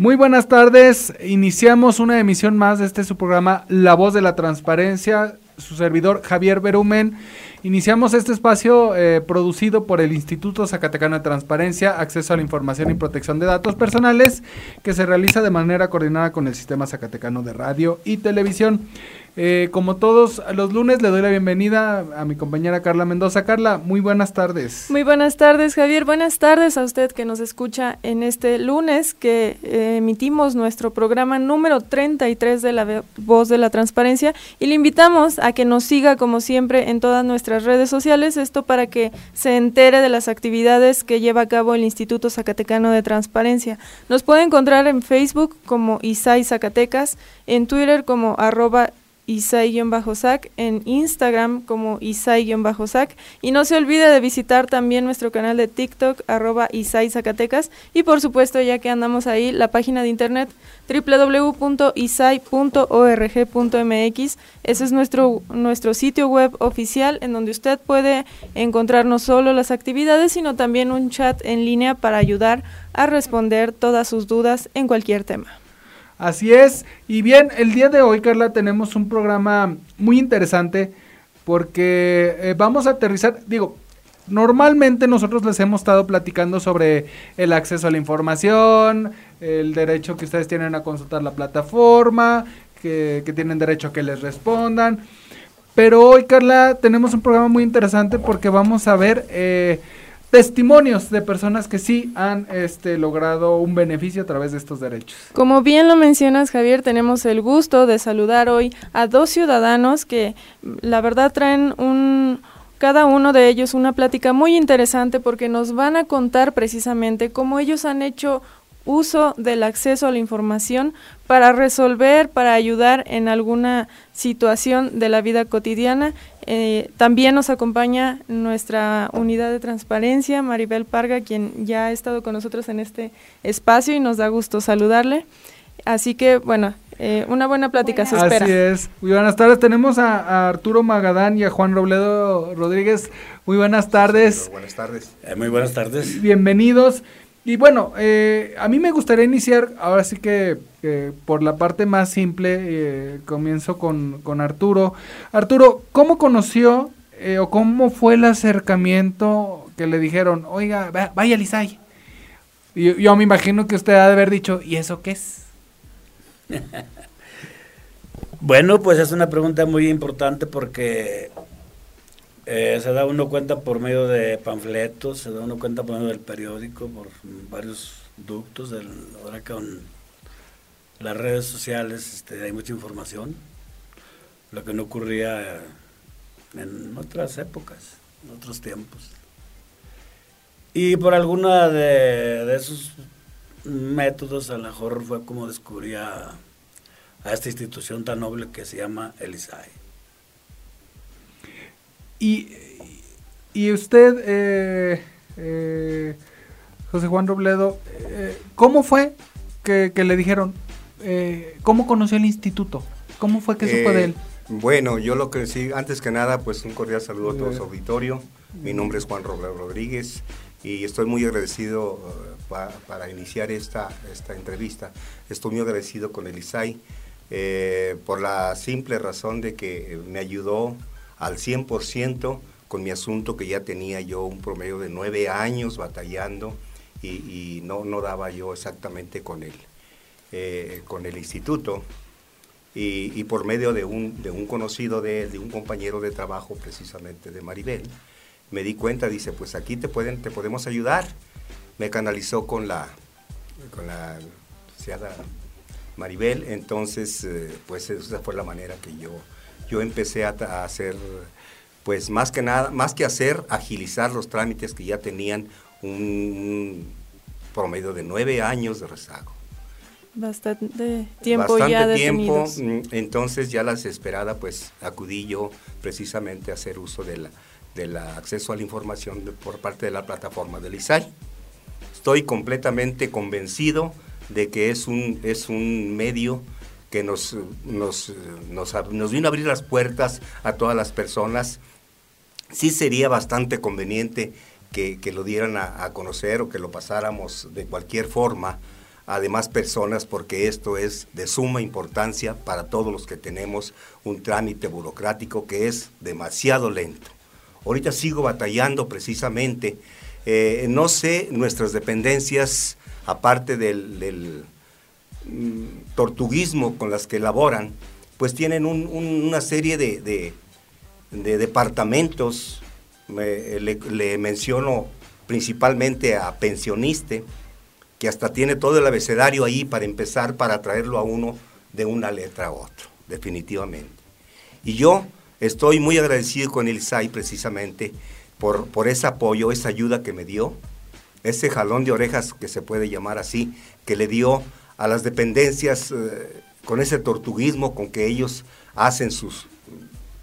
Muy buenas tardes. Iniciamos una emisión más de este su programa La Voz de la Transparencia. Su servidor Javier Berumen. Iniciamos este espacio eh, producido por el Instituto Zacatecano de Transparencia, Acceso a la Información y Protección de Datos Personales, que se realiza de manera coordinada con el Sistema Zacatecano de Radio y Televisión. Eh, como todos los lunes, le doy la bienvenida a mi compañera Carla Mendoza. Carla, muy buenas tardes. Muy buenas tardes, Javier. Buenas tardes a usted que nos escucha en este lunes que eh, emitimos nuestro programa número 33 de la Voz de la Transparencia y le invitamos a que nos siga como siempre en todas nuestras redes sociales, esto para que se entere de las actividades que lleva a cabo el Instituto Zacatecano de Transparencia. Nos puede encontrar en Facebook como ISAI Zacatecas, en Twitter como arroba Isai-Sac, en Instagram como Isai-Sac. Y no se olvide de visitar también nuestro canal de TikTok arroba Isai Zacatecas y por supuesto ya que andamos ahí la página de internet www.isai.org.mx ese es nuestro, nuestro sitio web oficial en donde usted puede encontrar no solo las actividades sino también un chat en línea para ayudar a responder todas sus dudas en cualquier tema. Así es. Y bien, el día de hoy, Carla, tenemos un programa muy interesante porque eh, vamos a aterrizar, digo, normalmente nosotros les hemos estado platicando sobre el acceso a la información, el derecho que ustedes tienen a consultar la plataforma, que, tienen derecho a que les respondan. Pero hoy, Carla, tenemos un programa muy interesante porque vamos a ver... Eh, testimonios de personas que sí han este, logrado un beneficio a través de estos derechos. Como bien lo mencionas, Javier, tenemos el gusto de saludar hoy a dos ciudadanos que la verdad traen un cada uno de ellos una plática muy interesante porque nos van a contar precisamente cómo ellos han hecho uso del acceso a la información para resolver, para ayudar en alguna situación de la vida cotidiana. Eh, también nos acompaña nuestra unidad de transparencia, Maribel Parga, quien ya ha estado con nosotros en este espacio y nos da gusto saludarle. Así que, bueno, eh, una buena plática se espera. Así es. Muy buenas tardes. Tenemos a, Arturo Magadán y a Juan Robledo Rodríguez. Muy buenas tardes. buenas tardes. Eh, muy buenas tardes. Bienvenidos. Y bueno, eh, a mí me gustaría iniciar, ahora sí que por la parte más simple, eh, comienzo con, con, Arturo. Arturo, ¿cómo conoció eh, o cómo fue el acercamiento que le dijeron, oiga, vaya Lisay? Y yo me imagino que usted ha de haber dicho, ¿y eso qué es? bueno, pues es una pregunta muy importante porque eh, se da uno cuenta por medio de panfletos, se da uno cuenta por medio del periódico, por varios ductos. Del, ahora con las redes sociales este, hay mucha información, lo que no ocurría en otras épocas, en otros tiempos. Y por alguna de, esos métodos, a lo mejor fue como descubría a esta institución tan noble que se llama el y, y usted, eh, eh, José Juan Robledo, eh, ¿cómo fue que, le dijeron, cómo conoció el instituto? ¿Cómo fue que supo de él? Bueno, yo lo que sí, antes que nada, pues un cordial saludo a todo su auditorio. Mi nombre es Juan Robledo Rodríguez y estoy muy agradecido para iniciar esta, esta entrevista. Estoy muy agradecido con el ISAI por la simple razón de que me ayudó al 100% con mi asunto que ya tenía yo un promedio de nueve años batallando y, no, no daba yo exactamente con él, eh, con el instituto. Y, por medio de un, de un conocido de él, de un compañero de trabajo precisamente de Maribel, me di cuenta, dice, pues aquí te, pueden, te podemos ayudar. Me canalizó con la, con la Maribel, entonces, eh, pues esa fue la manera que yo yo empecé a, hacer, pues más que nada, más que hacer, agilizar los trámites que ya tenían un, promedio de nueve años de rezago. Bastante tiempo Bastante ya tiempo, mm, entonces ya la desesperada pues acudí yo precisamente a hacer uso de la, del acceso a la información de- por parte de la plataforma del ISAI. Estoy completamente convencido de que es un, es un medio que nos, nos, nos, vino a abrir las puertas a todas las personas. Sí sería bastante conveniente que, que lo dieran a, conocer o que lo pasáramos de cualquier forma a demás personas porque esto es de suma importancia para todos los que tenemos un trámite burocrático que es demasiado lento. Ahorita sigo batallando precisamente. eh, no sé nuestras dependencias, aparte del, mm, tortuguismo con las que elaboran, pues tienen un- un- una serie de, de- de departamentos. Me- le, menciono principalmente a pensioniste, que hasta tiene todo el abecedario ahí para empezar, para traerlo a uno de una letra a otro, definitivamente. Y yo estoy muy agradecido con el ISAI precisamente por ese apoyo, esa ayuda que me dio, ese jalón de orejas que se puede llamar así, que le dio a las dependencias eh, con ese tortuguismo con que ellos hacen sus,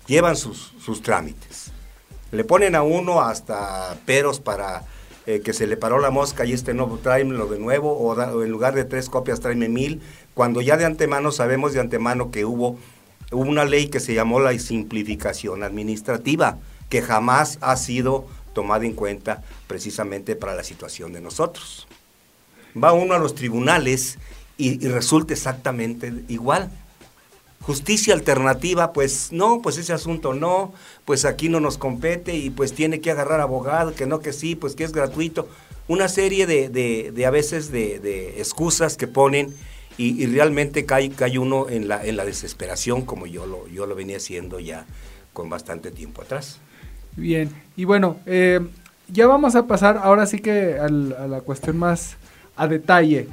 llevan sus, sus trámites. Le ponen a uno hasta peros para eh, que se le paró la mosca y este no, tráemelo de nuevo, o, da- o en lugar de tres copias tráeme mil, cuando ya de antemano sabemos de antemano que hubo una ley que se llamó la simplificación administrativa, que jamás ha sido tomada en cuenta precisamente para la situación de nosotros. Va uno a los tribunales y, y resulta exactamente igual. Justicia alternativa, pues no, pues ese asunto no, pues aquí no nos compete y pues tiene que agarrar abogado, que no, que sí, pues que es gratuito. Una serie de, de- a veces de, excusas que ponen y, y realmente cae, cae uno en la, en la desesperación como yo lo, yo lo venía haciendo ya con bastante tiempo atrás. Bien, y bueno, eh, ya vamos a pasar ahora sí que al- a la cuestión más a detalle.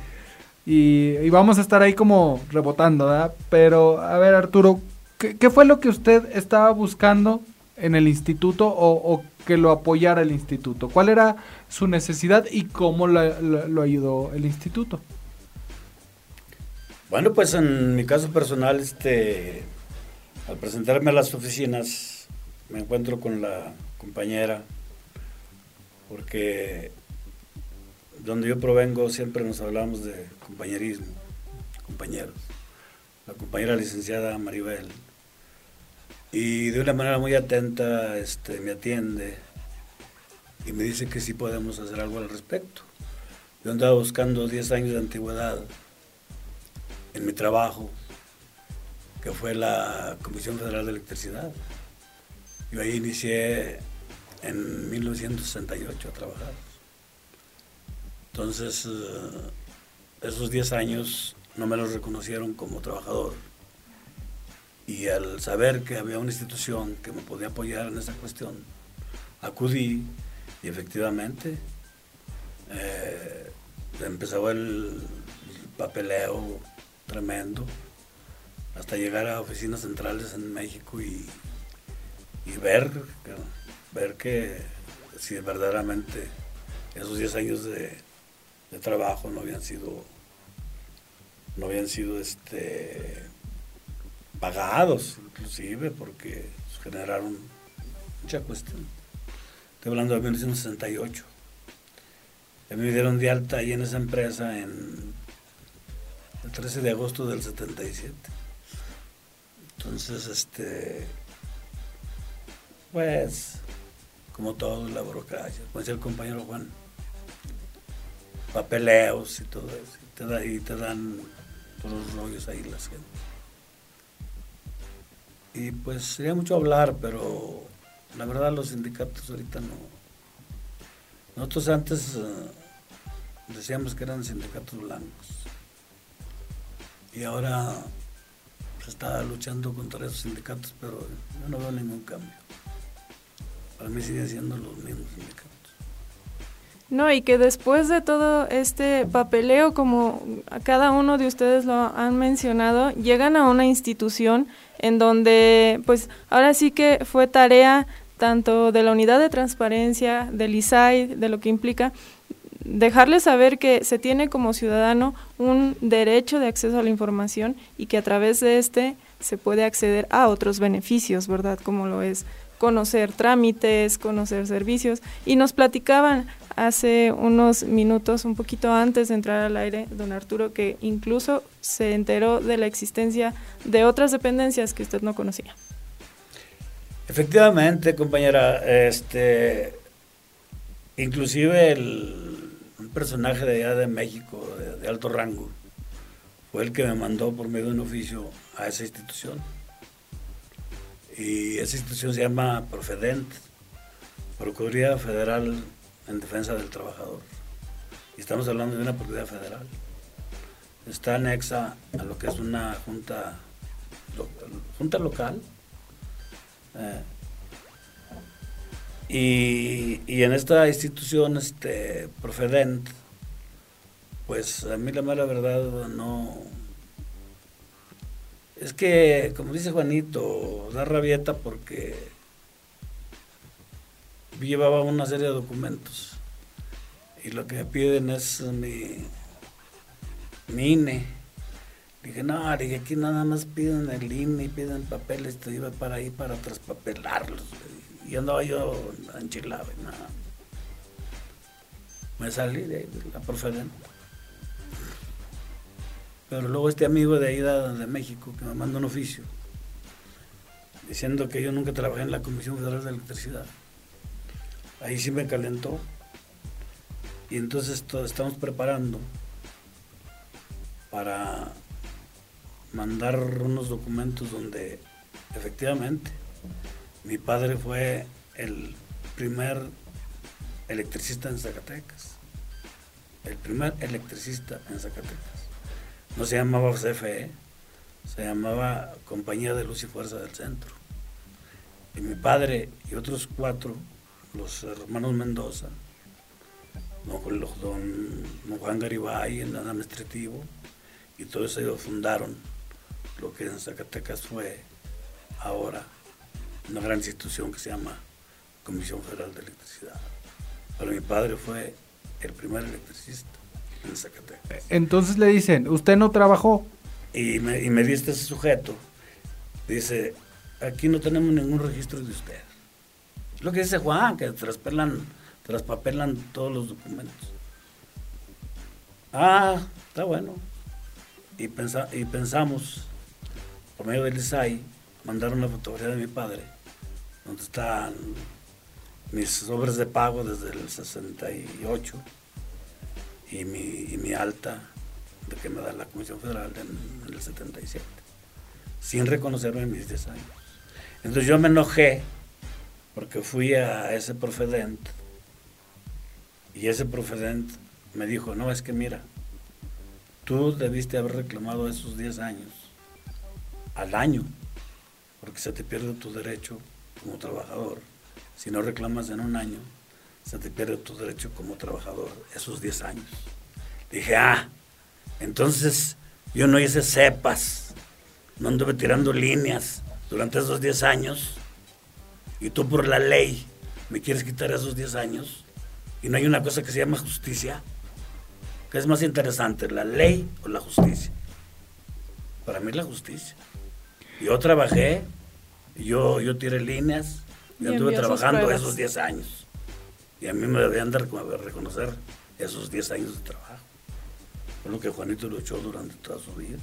Y, y vamos a estar ahí como rebotando, ¿verdad? Pero, a ver, Arturo, ¿qué, fue lo que usted estaba buscando en el instituto o, que lo apoyara el instituto? ¿Cuál era su necesidad y cómo lo ayudó el instituto? Bueno, pues en mi caso personal, este, al presentarme a las oficinas, me encuentro con la compañera, porque donde yo provengo siempre nos hablamos de compañerismo, compañeros. La compañera licenciada Maribel. Y de una manera muy atenta este, me atiende y me dice que sí podemos hacer algo al respecto. Yo andaba buscando 10 años de antigüedad en mi trabajo, que fue la Comisión Federal de Electricidad. Yo ahí inicié en 1968 a trabajar. Entonces, eh, esos 10 años no me los reconocieron como trabajador. Y al saber que había una institución que me podía apoyar en esa cuestión, acudí y efectivamente eh, empezó el papeleo tremendo hasta llegar a oficinas centrales en México y, y ver, ver que si verdaderamente esos 10 años de, de trabajo no habían sido no habían sido este pagados inclusive porque generaron mucha cuestión. Estoy hablando de 1968 a me dieron de alta ahí en esa empresa en el 13 de agosto del 77 entonces este pues como todo la burocracia. Como decía el compañero Juan papeleos y todo eso y te, dan todos los rollos ahí las gente y pues sería mucho hablar pero la verdad los sindicatos ahorita no. Nosotros antes eh, decíamos que eran sindicatos blancos. Y ahora se está luchando contra esos sindicatos pero yo no veo ningún cambio. Para mí siguen siendo los mismos sindicatos No, y que después de todo este papeleo, como cada uno de ustedes lo han mencionado, llegan a una institución en donde, pues, ahora sí que fue tarea tanto de la unidad de transparencia, del ISAI, de lo que implica, dejarles saber que se tiene como ciudadano un derecho de acceso a la información y que a través de este se puede acceder a otros beneficios, ¿verdad? Como lo es conocer trámites, conocer servicios. Y nos platicaban hace unos minutos, un poquito antes de entrar al aire, don Arturo, que incluso se enteró de la existencia de otras dependencias que usted no conocía. Efectivamente, compañera, este, inclusive el un personaje de allá de México, de, alto rango, fue el que me mandó por medio de un oficio a esa institución. Y esa institución se llama Profedent, Procuraduría Federal en Defensa del Trabajador. Y estamos hablando de una Procuraduría Federal. Está anexa a lo que es una junta, junta local. Eh, y, en esta institución, este, Profedent, pues a mí la mala verdad no... Es que, como dice Juanito, da rabieta porque llevaba una serie de documentos y lo que me piden es mi, mi INE. Dije, no, dije, aquí nada más piden el INE piden papeles, te iba para ahí para traspapelarlos. Y andaba yo enchilado nada. Me salí de ahí, la profesión. Pero luego este amigo de ahí de México que me mandó un oficio diciendo que yo nunca trabajé en la Comisión Federal de Electricidad. Ahí sí me calentó. Y entonces estamos preparando para mandar unos documentos donde efectivamente mi padre fue el primer electricista en Zacatecas. El primer electricista en Zacatecas. No se llamaba CFE, se llamaba Compañía de Luz y Fuerza del Centro. Y mi padre y otros cuatro, los hermanos Mendoza, don, Juan Garibay, el administrativo, y todos ellos fundaron lo que en Zacatecas fue ahora una gran institución que se llama Comisión Federal de Electricidad. Pero mi padre fue el primer electricista en Zacatecas. Entonces le dicen, ¿usted no trabajó? Y me, y me diste ese sujeto. Dice, aquí no tenemos ningún registro de usted. Lo que dice Juan, que traspelan, traspapelan todos los documentos. Ah, está bueno. Y, pensa, y pensamos, por medio del ISAI, mandar una fotografía de mi padre donde están mis obras de pago desde el 68 y mi, y mi alta de que me da la Comisión Federal en, el 77, sin reconocerme en mis 10 años. Entonces yo me enojé porque fui a ese profedent y ese profedent me dijo, no, es que mira, tú debiste haber reclamado esos 10 años al año, porque se te pierde tu derecho como trabajador. Si no reclamas en un año, se te pierde tu derecho como trabajador esos 10 años. Dije, ah, entonces yo no hice cepas, no anduve tirando líneas durante esos 10 años y tú por la ley me quieres quitar esos 10 años y no hay una cosa que se llama justicia. ¿Qué es más interesante, la ley o la justicia? Para mí la justicia. Yo trabajé yo, yo tiré líneas, yo estuve trabajando esos 10 años. Y a mí me debían de reconocer esos 10 años de trabajo. Fue lo que Juanito luchó durante toda su vida.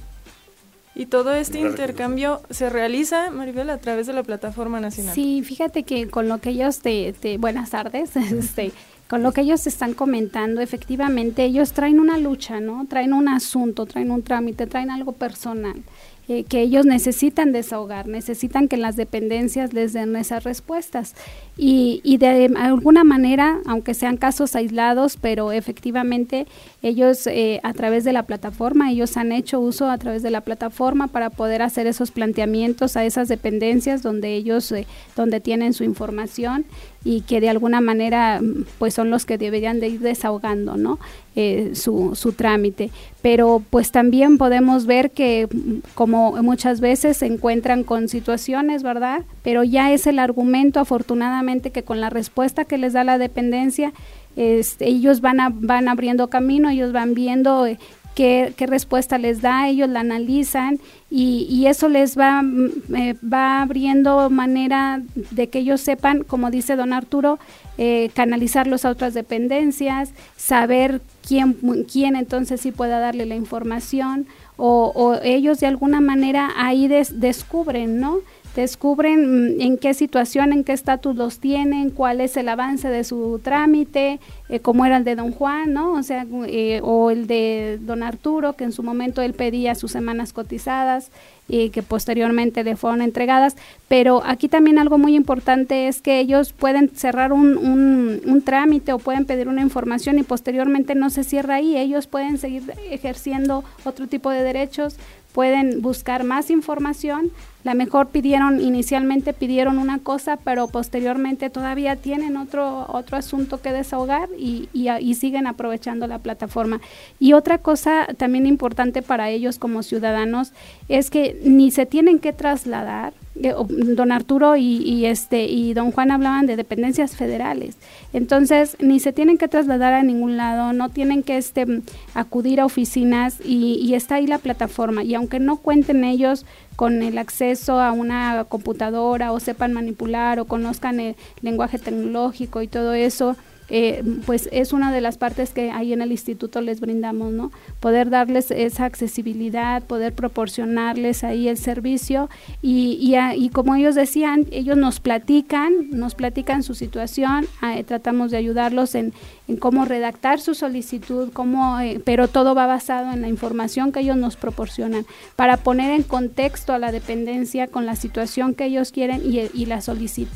Y todo este intercambio se realiza, Maribel, a través de la plataforma nacional. Sí, fíjate que con lo que ellos te, te buenas tardes, este, con lo que ellos están comentando, efectivamente ellos traen una lucha, ¿no? Traen un asunto, traen un trámite, traen algo personal. Eh, que ellos necesitan desahogar, necesitan que las dependencias les den esas respuestas. Y, y, de alguna manera, aunque sean casos aislados, pero efectivamente ellos eh, a través de la plataforma, ellos han hecho uso a través de la plataforma para poder hacer esos planteamientos a esas dependencias donde ellos, eh, donde tienen su información y que de alguna manera pues son los que deberían de ir desahogando, ¿no? eh, su, su trámite. Pero pues también podemos ver que mm, como muchas veces se encuentran con situaciones, ¿verdad? Pero ya es el argumento afortunadamente que con la respuesta que les da la dependencia, este, ellos van, a, van abriendo camino, ellos van viendo eh, qué, respuesta les da, ellos la analizan y, eso les va, mm, eh, va abriendo manera de que ellos sepan, como dice don Arturo, eh, canalizarlos a otras dependencias, saber quién, quién entonces sí pueda darle la información o ellos de alguna manera ahí descubren, ¿no? Descubren mm, en qué situación, en qué estatus los tienen, cuál es el avance de su trámite, eh, como era el de don Juan, ¿no? O sea, eh, o el de don Arturo, que en su momento él pedía sus semanas cotizadas y que posteriormente le fueron entregadas. Pero aquí también algo muy importante es que ellos pueden cerrar un, un, un trámite o pueden pedir una información y posteriormente no se cierra ahí. Ellos pueden seguir ejerciendo otro tipo de derechos, pueden buscar más información la mejor pidieron, inicialmente pidieron una cosa, pero posteriormente todavía tienen otro, otro asunto que desahogar y, y, siguen aprovechando la plataforma. Y otra cosa también importante para ellos como ciudadanos es que ni se tienen que trasladar, eh, don Arturo y, este y don Juan hablaban de dependencias federales. Entonces, ni se tienen que trasladar a ningún lado, no tienen que este acudir a oficinas y, y está ahí la plataforma. Y aunque no cuenten ellos con el acceso a una computadora o sepan manipular o conozcan el lenguaje tecnológico y todo eso, eh, pues es una de las partes que ahí en el instituto les brindamos, ¿no? Poder darles esa accesibilidad, poder proporcionarles ahí el servicio y, y, como ellos decían, ellos nos platican, nos platican su situación, eh, tratamos de ayudarlos en, en, cómo redactar su solicitud, cómo, eh, pero todo va basado en la información que ellos nos proporcionan para poner en contexto a la dependencia con la situación que ellos quieren y, y la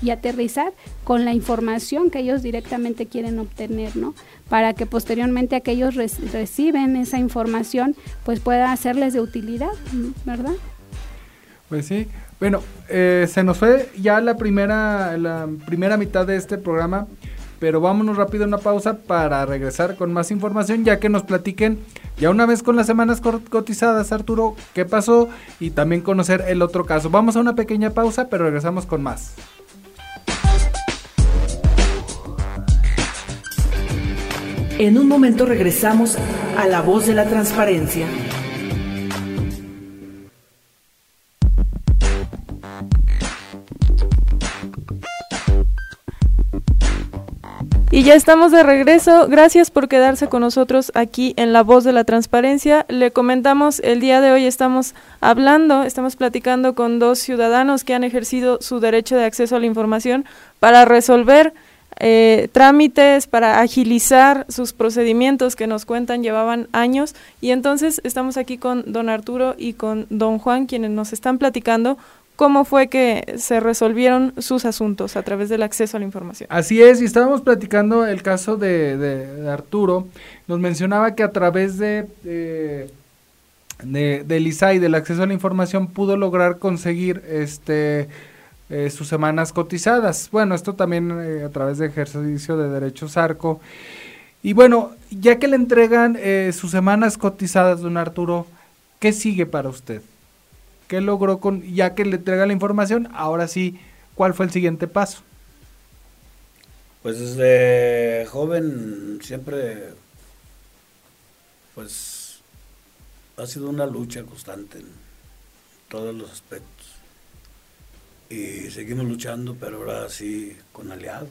y aterrizar con la información que ellos directamente quieren obtener, ¿no? Para que posteriormente aquellos reciben esa información, pues pueda hacerles de utilidad, ¿verdad? Pues sí. Bueno, eh, se nos fue ya la primera, la primera mitad de este programa, pero vámonos rápido a una pausa para regresar con más información, ya que nos platiquen ya una vez con las semanas cotizadas, Arturo, qué pasó y también conocer el otro caso. Vamos a una pequeña pausa, pero regresamos con más. En un momento regresamos a la voz de la transparencia. Y ya estamos de regreso. Gracias por quedarse con nosotros aquí en La Voz de la Transparencia. Le comentamos, el día de hoy estamos hablando, estamos platicando con dos ciudadanos que han ejercido su derecho de acceso a la información para resolver eh, trámites para agilizar sus procedimientos que nos cuentan llevaban años y entonces estamos aquí con don Arturo y con don Juan quienes nos están platicando cómo fue que se resolvieron sus asuntos a través del acceso a la información. Así es, y estábamos platicando el caso de, de, Arturo, nos mencionaba que a través de, de, de, ISAI, del acceso a la información, pudo lograr conseguir este eh, sus semanas cotizadas. Bueno, esto también eh, a través de ejercicio de derechos ARCO. Y bueno, ya que le entregan eh, sus semanas cotizadas, don Arturo, ¿qué sigue para usted? ¿Qué logró con, ya que le entrega la información? Ahora sí, ¿cuál fue el siguiente paso? Pues desde joven siempre, pues, ha sido una lucha constante en todos los aspectos y seguimos luchando, pero ahora sí con aliado.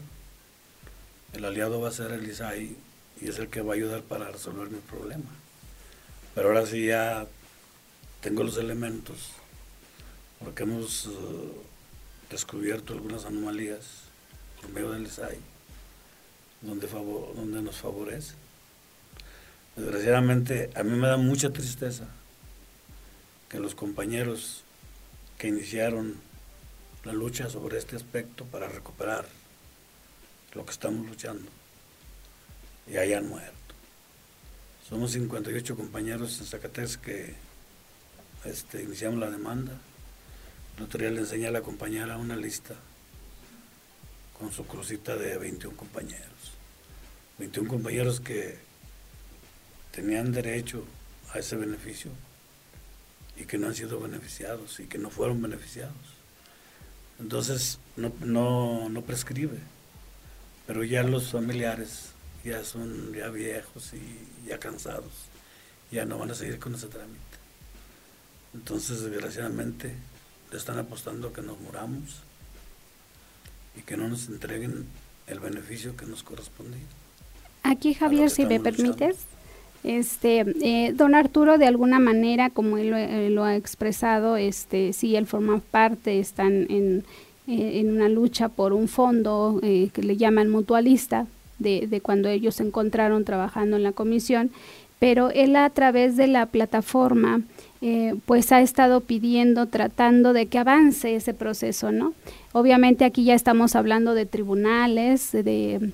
El aliado va a ser el ISAI y es el que va a ayudar para resolver mi problema. Pero ahora sí ya tengo los elementos, porque hemos eh, descubierto algunas anomalías en medio del ISAI, donde, donde nos favorece. Desgraciadamente, a mí me da mucha tristeza que los compañeros que iniciaron la lucha sobre este aspecto para recuperar lo que estamos luchando y hayan muerto. Somos 58 compañeros en Zacatecas que este, iniciamos la demanda. El otro día le enseñé a la compañera una lista con su crucita de 21 compañeros. 21 compañeros que tenían derecho a ese beneficio y que no han sido beneficiados y que no fueron beneficiados. Entonces no, no, no prescribe, pero ya los familiares ya son ya viejos y ya cansados, ya no van a seguir con ese trámite. Entonces, desgraciadamente, le están apostando a que nos muramos y que no nos entreguen el beneficio que nos corresponde. Aquí, Javier, si me permites, este, eh, don Arturo, de alguna manera, como él lo, ha expresado, este, sí, él forma parte, están en, eh, una lucha por un fondo eh, que le llaman mutualista, de, de cuando ellos se encontraron trabajando en la comisión, pero él a través de la plataforma, pues ha estado pidiendo, tratando de que avance ese proceso, ¿no? Obviamente aquí ya estamos hablando de tribunales, de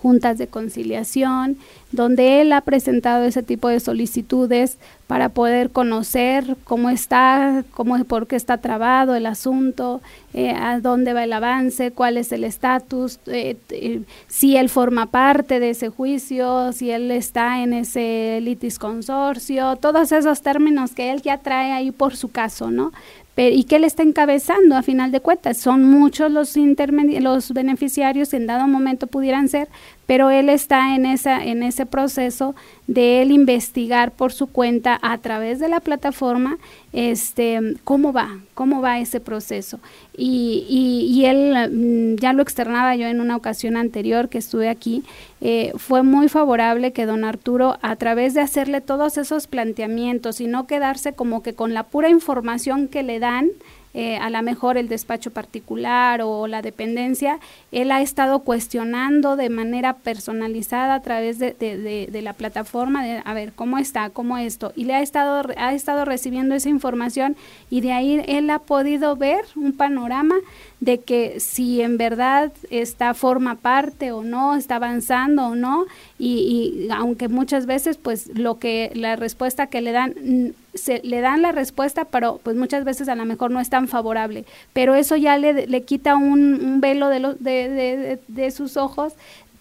juntas de conciliación, donde él ha presentado ese tipo de solicitudes para poder conocer cómo está, cómo, por qué está trabado el asunto, eh, a dónde va el avance, cuál es el estatus, eh, eh, si él forma parte de ese juicio, si él está en ese litis consorcio, todos esos términos que él ya trae ahí por su caso, ¿no? ¿Y qué le está encabezando a final de cuentas? Son muchos los, los beneficiarios que en dado momento pudieran ser, pero él está en, esa, en ese proceso de él investigar por su cuenta a través de la plataforma este, cómo va, cómo va ese proceso. Y, y, él, mm, ya lo externaba yo en una ocasión anterior que estuve aquí, eh, fue muy favorable que don Arturo, a través de hacerle todos esos planteamientos y no quedarse como que con la pura información que le dan, eh, a lo mejor el despacho particular o la dependencia, él ha estado cuestionando de manera personalizada a través de, de, la plataforma de a ver cómo está, cómo esto, y le ha estado, ha estado recibiendo esa información y de ahí él ha podido ver un panorama de que si en verdad esta forma parte o no, está avanzando o no, y, aunque muchas veces pues lo que la respuesta que le dan se le dan la respuesta, pero pues muchas veces a lo mejor no es tan favorable, pero eso ya le, le quita un, un velo de, lo, de, de, de sus ojos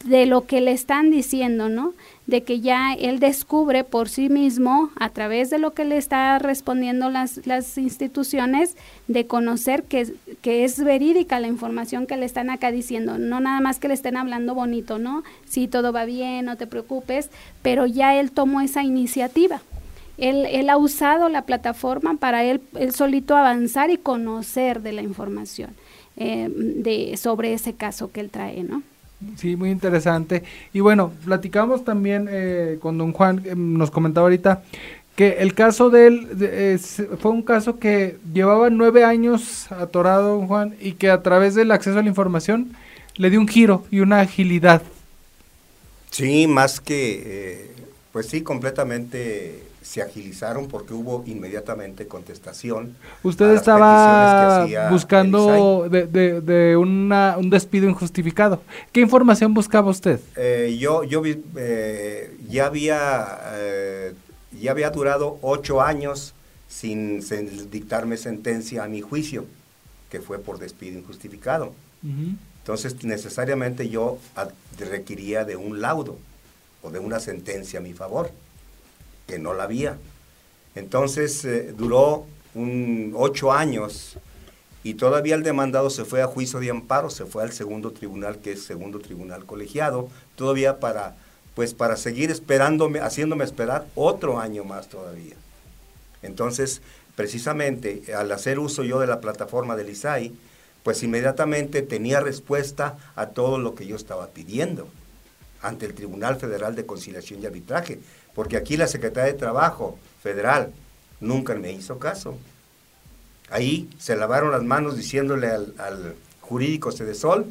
de lo que le están diciendo, ¿no? de que ya él descubre por sí mismo, a través de lo que le está respondiendo las, las instituciones, de conocer que, que es verídica la información que le están acá diciendo, no nada más que le estén hablando bonito, ¿no? Sí, todo va bien, no te preocupes, pero ya él tomó esa iniciativa. Él, él ha usado la plataforma para él, él solito avanzar y conocer de la información eh, de, sobre ese caso que él trae, ¿no? Sí, muy interesante. Y bueno, platicamos también eh, con don Juan, eh, nos comentaba ahorita que el caso de él fue un caso que llevaba nueve años atorado, don Juan, y que a través del acceso a la información le dio un giro y una agilidad. Sí, más que, eh, pues sí, completamente se agilizaron porque hubo inmediatamente contestación. Usted estaba buscando de, de, una, un despido injustificado. ¿Qué información buscaba usted? Eh, yo yo eh, ya había eh, ya había durado ocho años sin, dictarme sentencia a mi juicio, que fue por despido injustificado. Entonces necesariamente yo requería de un laudo o de una sentencia a mi favor que no la había. Entonces eh, duró un, ocho años y todavía el demandado se fue a juicio de amparo, se fue al segundo tribunal, que es segundo tribunal colegiado, todavía para, pues para seguir esperándome, haciéndome esperar otro año más todavía. Entonces, precisamente al hacer uso yo de la plataforma del ISAI, pues inmediatamente tenía respuesta a todo lo que yo estaba pidiendo ante el Tribunal Federal de Conciliación y Arbitraje, porque aquí la Secretaría de Trabajo Federal nunca me hizo caso. Ahí se lavaron las manos diciéndole al, al jurídico Cedesol,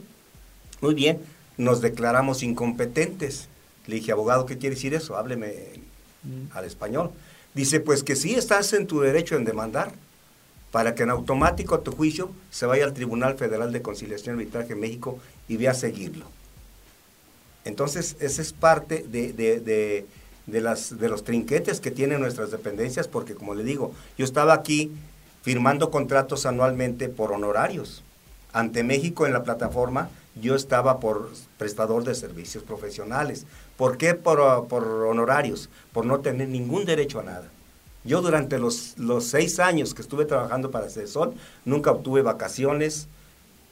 muy bien, nos declaramos incompetentes. Le dije, abogado, ¿qué quiere decir eso? Hábleme mm. al español. Dice, pues que sí estás en tu derecho en demandar, para que en automático tu juicio se vaya al Tribunal Federal de Conciliación y Arbitraje en México y vea a seguirlo. Entonces, esa es parte de, de, las, de los trinquetes que tienen nuestras dependencias, porque como le digo, yo estaba aquí firmando contratos anualmente por honorarios. Ante México en la plataforma yo estaba por prestador de servicios profesionales. ¿Por qué por, por honorarios? Por no tener ningún derecho a nada. Yo durante los, los seis años que estuve trabajando para CESOL, nunca obtuve vacaciones,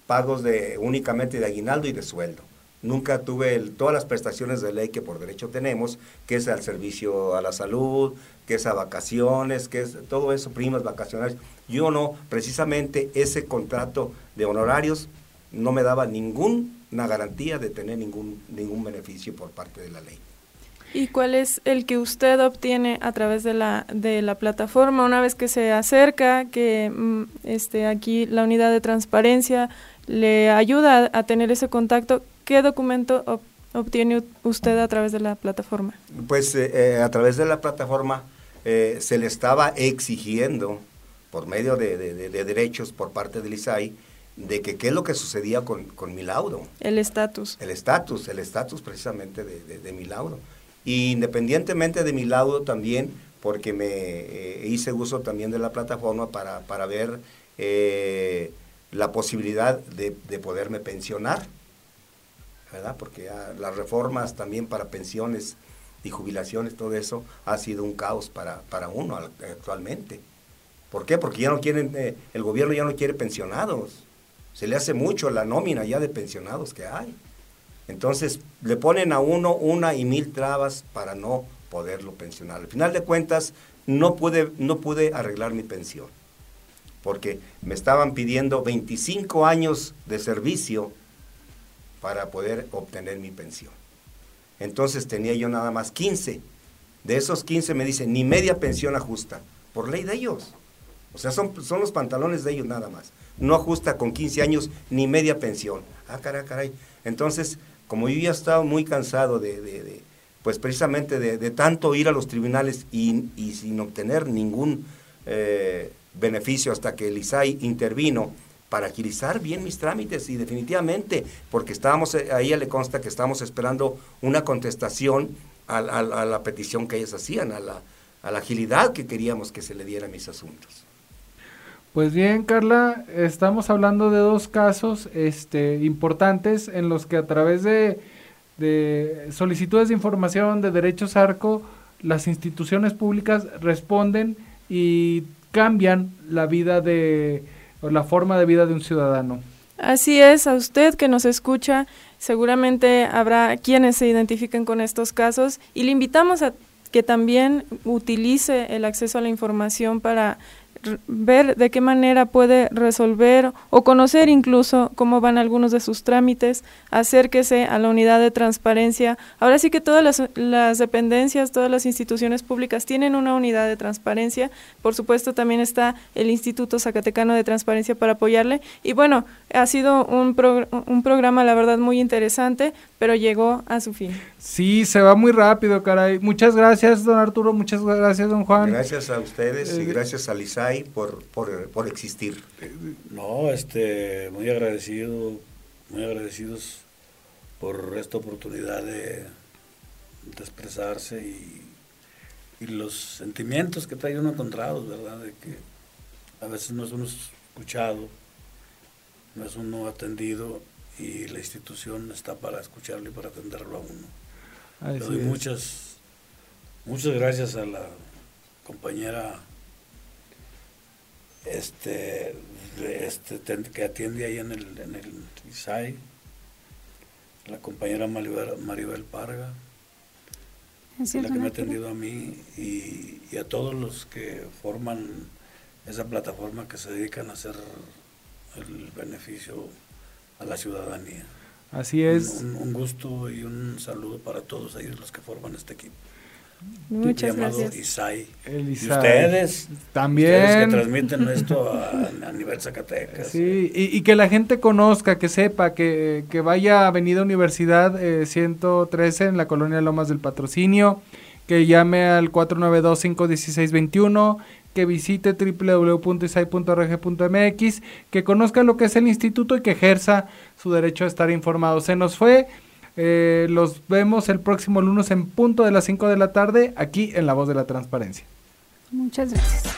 pagos de únicamente de aguinaldo y de sueldo. Nunca tuve todas las prestaciones de ley que por derecho tenemos, que es al servicio a la salud, que es a vacaciones, que es todo eso, primas vacacionales. Yo no, precisamente ese contrato de honorarios no me daba ninguna garantía de tener ningún, ningún beneficio por parte de la ley. ¿Y cuál es el que usted obtiene a través de la, de la plataforma una vez que se acerca, que mm, este, aquí la unidad de transparencia le ayuda a, tener ese contacto? ¿Qué documento obtiene usted a través de la plataforma? Pues eh, eh, a través de la plataforma eh, se le estaba exigiendo, por medio de, de derechos por parte del ISAI, de que qué es lo que sucedía con, con mi laudo. El estatus. El estatus, el estatus precisamente de, de, mi laudo. Y independientemente de mi laudo también, porque me eh, hice uso también de la plataforma para, para ver eh, la posibilidad de, de, poderme pensionar, ¿verdad? Porque las reformas también para pensiones y jubilaciones, todo eso ha sido un caos para, para uno actualmente. ¿Por qué? Porque ya no quieren, eh, el gobierno ya no quiere pensionados se le hace mucho la nómina ya de pensionados que hay. Entonces le ponen a uno una y mil trabas para no poderlo pensionar. Al final de cuentas no pude, no pude arreglar mi pensión porque me estaban pidiendo 25 años de servicio para poder obtener mi pensión. Entonces tenía yo nada más 15. De esos 15 me dicen, ni media pensión ajusta, por ley de ellos. O sea, son, son los pantalones de ellos nada más no ajusta con 15 años ni media pensión. Ah, caray, caray. Entonces, como yo ya estaba muy cansado de, pues precisamente de, tanto ir a los tribunales y, sin obtener ningún eh, beneficio hasta que el ISAI intervino para agilizar bien mis trámites y definitivamente, porque estábamos, eh, a ella le consta que estábamos esperando una contestación a, la petición que ellos hacían, a la, a la agilidad que queríamos que se le diera a mis asuntos. Pues bien, Carla, estamos hablando de dos casos este, importantes en los que a través de, solicitudes de información de derechos ARCO, las instituciones públicas responden y cambian la vida de, la forma de vida de un ciudadano. Así es, a usted que nos escucha, seguramente habrá quienes se identifiquen con estos casos y le invitamos a que también utilice el acceso a la información para ver de qué manera puede resolver o conocer incluso cómo van algunos de sus trámites, acérquese a la unidad de transparencia. Ahora sí que todas las, dependencias, todas las instituciones públicas tienen una unidad de transparencia. Por supuesto, también está el Instituto Zacatecano de Transparencia para apoyarle. Y bueno, ha sido un, un programa, la verdad, muy interesante, pero llegó a su fin. Sí, se va muy rápido, caray. Muchas gracias, don Arturo. Muchas gracias, don Juan. Gracias a ustedes y eh, gracias a Lisay por, por, por existir. No, este, muy agradecido, muy agradecidos por esta oportunidad de, de expresarse y, y, los sentimientos que trae uno encontrados, ¿verdad? De que a veces no es uno escuchado, no es uno atendido y la institución está para escucharlo y para atenderlo a uno. Le doy muchas, muchas gracias a la compañera este, este que atiende ahí en el, en el ISAI, la compañera Maribel, Maribel Parga, la que me ha atendido a mí y, y, a todos los que forman esa plataforma que se dedican a hacer el beneficio a la ciudadanía. Así es. Un, gusto y un saludo para todos ellos los que forman este equipo. Muchas gracias. Isai. El Isai. Y ustedes también ustedes que transmiten esto a, nivel Zacatecas. Sí, y, que la gente conozca, que sepa, que, que vaya a Avenida Universidad 113 eh, en la colonia Lomas del Patrocinio, que llame al 492-516-21 que visite www.isai.org.mx, que conozca lo que es el instituto y que ejerza su derecho a estar informado. Se nos fue. Eh, los vemos el próximo lunes en punto de las 5 de la tarde aquí en La Voz de la Transparencia. Muchas gracias.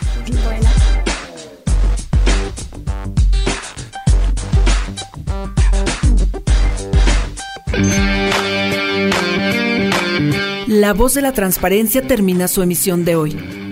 La Voz de la Transparencia termina su emisión de hoy.